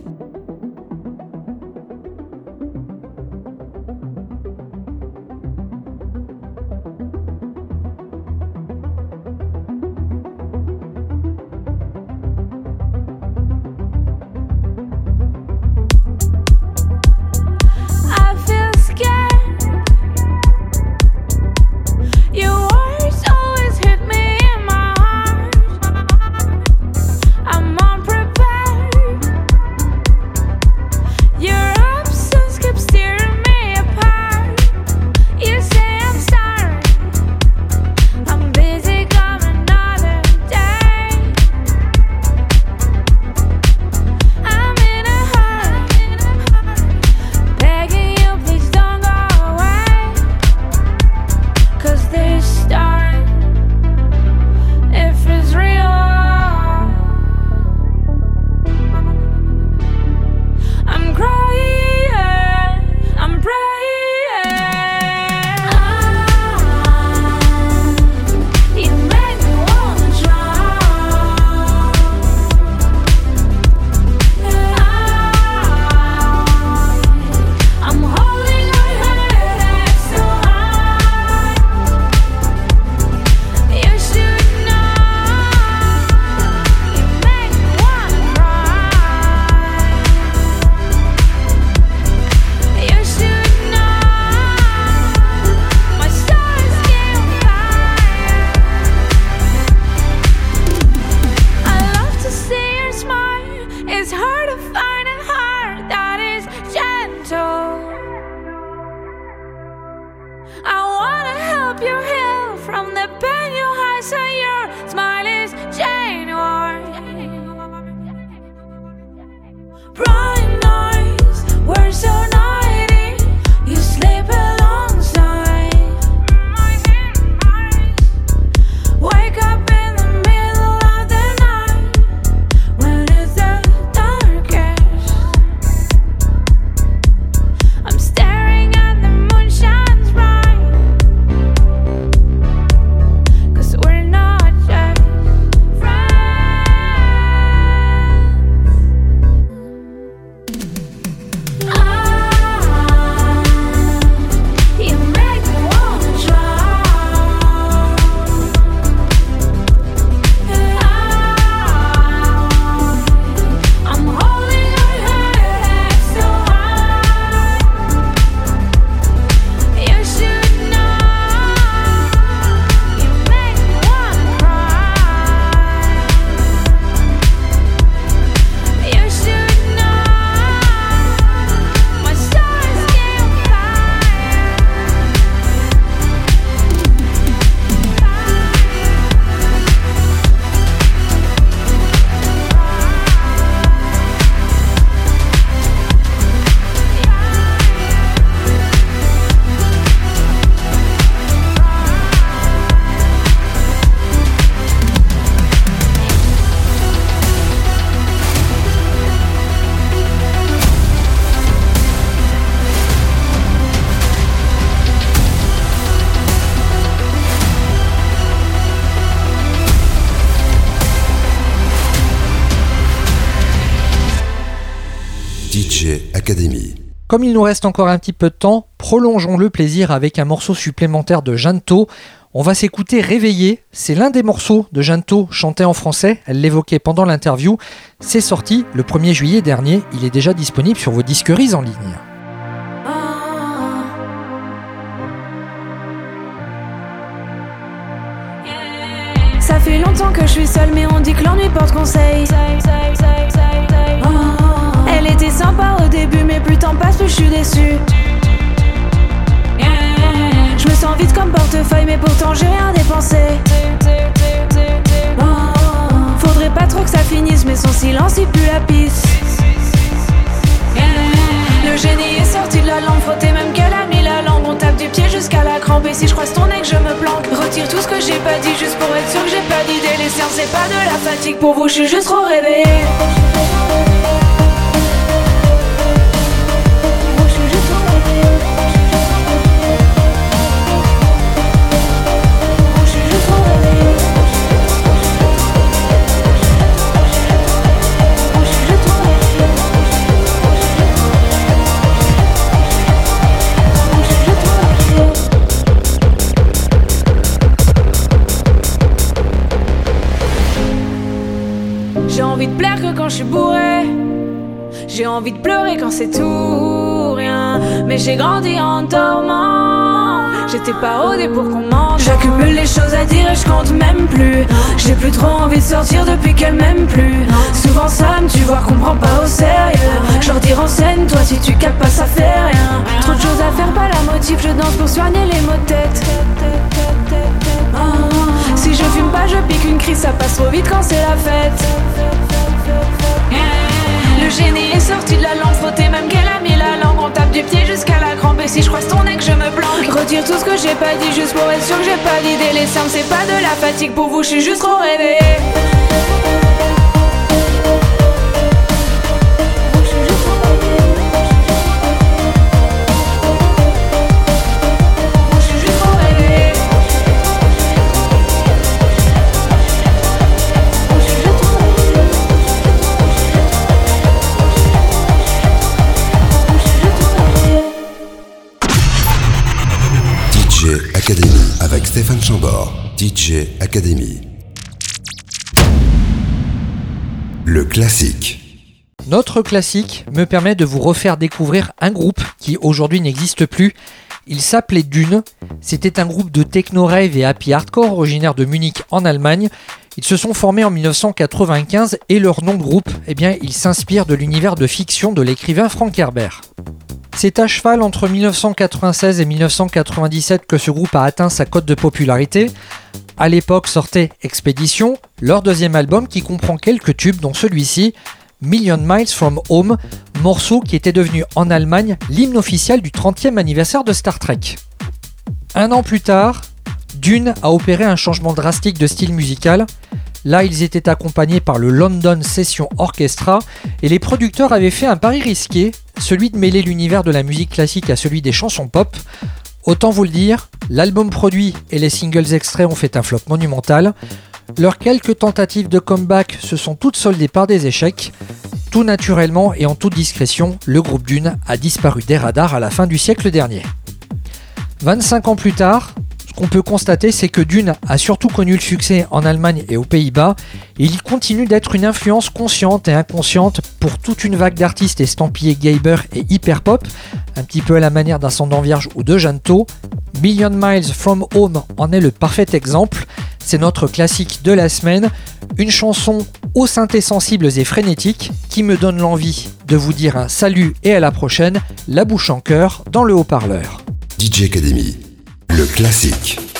Comme il nous reste encore un petit peu de temps, prolongeons le plaisir avec un morceau supplémentaire de Janto. On va s'écouter Réveillé. C'est l'un des morceaux de Janto chanté en français. Elle l'évoquait pendant l'interview. C'est sorti le 1er juillet dernier. Il est déjà disponible sur vos disqueries en ligne. Ça fait longtemps que je suis seule, mais on dit que l'ennui porte conseil. Au début, mais plus temps passe, plus je suis déçue. Je me sens vite comme portefeuille, mais pourtant j'ai rien dépensé. Faudrait pas trop que ça finisse, mais son silence il pue la pisse. Le génie est sorti de la langue, frotté même qu'elle a mis la langue. On tape du pied jusqu'à la crampe, et si je croise ton nez je me planque, retire tout ce que j'ai pas dit, juste pour être sûr que j'ai pas d'idée. Les séances, c'est pas de la fatigue, pour vous, je suis juste trop réveillée. Quand je suis bourré. J'ai envie de pleurer quand c'est tout ou rien. Mais j'ai grandi en dormant. J'étais pas rodée pour qu'on mange. J'accumule les choses à dire et je compte même plus. J'ai plus trop envie de sortir depuis qu'elle m'aime plus. Souvent ça me tu vois qu'on prend pas au sérieux. Je leur dis renseigne-toi si tu captes pas ça fait rien. Trop de choses à faire, pas la motive. Je danse pour soigner les maux de tête. Si je fume pas, je pique une crise, ça passe trop vite quand c'est la fête. Génie est sorti de la langue, frotté même qu'elle a mis la langue. On tape du pied jusqu'à la crampe, et si je croise ton nez que je me planque. Retire tout ce que j'ai pas dit, juste pour être sûr que j'ai pas d'idée. Les seins, c'est pas de la fatigue pour vous, je suis juste trop réveillée. Stéphane Chambord. DJ Academy. Le classique. Notre classique me permet de vous refaire découvrir un groupe qui aujourd'hui n'existe plus. Il s'appelait Dune. C'était un groupe de techno rave et happy hardcore originaire de Munich en Allemagne. Ils se sont formés en 1995 et leur nom de groupe, eh bien, il s'inspire de l'univers de fiction de l'écrivain Frank Herbert. C'est à cheval entre 1996 et 1997 que ce groupe a atteint sa cote de popularité. À l'époque sortait Expédition, leur deuxième album qui comprend quelques tubes dont celui-ci, Million Miles from Home, morceau qui était devenu en Allemagne l'hymne officiel du 30e anniversaire de Star Trek. Un an plus tard, Dune a opéré un changement drastique de style musical. Là, ils étaient accompagnés par le London Session Orchestra et les producteurs avaient fait un pari risqué, celui de mêler l'univers de la musique classique à celui des chansons pop. Autant vous le dire, l'album produit et les singles extraits ont fait un flop monumental. Leurs quelques tentatives de comeback se sont toutes soldées par des échecs. Tout naturellement et en toute discrétion, le groupe Dune a disparu des radars à la fin du siècle dernier. 25 ans plus tard, ce qu'on peut constater, c'est que Dune a surtout connu le succès en Allemagne et aux Pays-Bas, et il continue d'être une influence consciente et inconsciente pour toute une vague d'artistes estampillés Gayber et hyper pop, un petit peu à la manière d'Ascendant Vierge ou de Janto. Million Miles from Home en est le parfait exemple. C'est notre classique de la semaine, une chanson aux synthés sensibles et frénétiques qui me donne l'envie de vous dire un salut et à la prochaine, la bouche en cœur dans le haut-parleur. DJ Academy, le classique.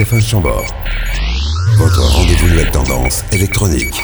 Stéphane Chambord. Votre rendez-vous nouvelle tendance électronique.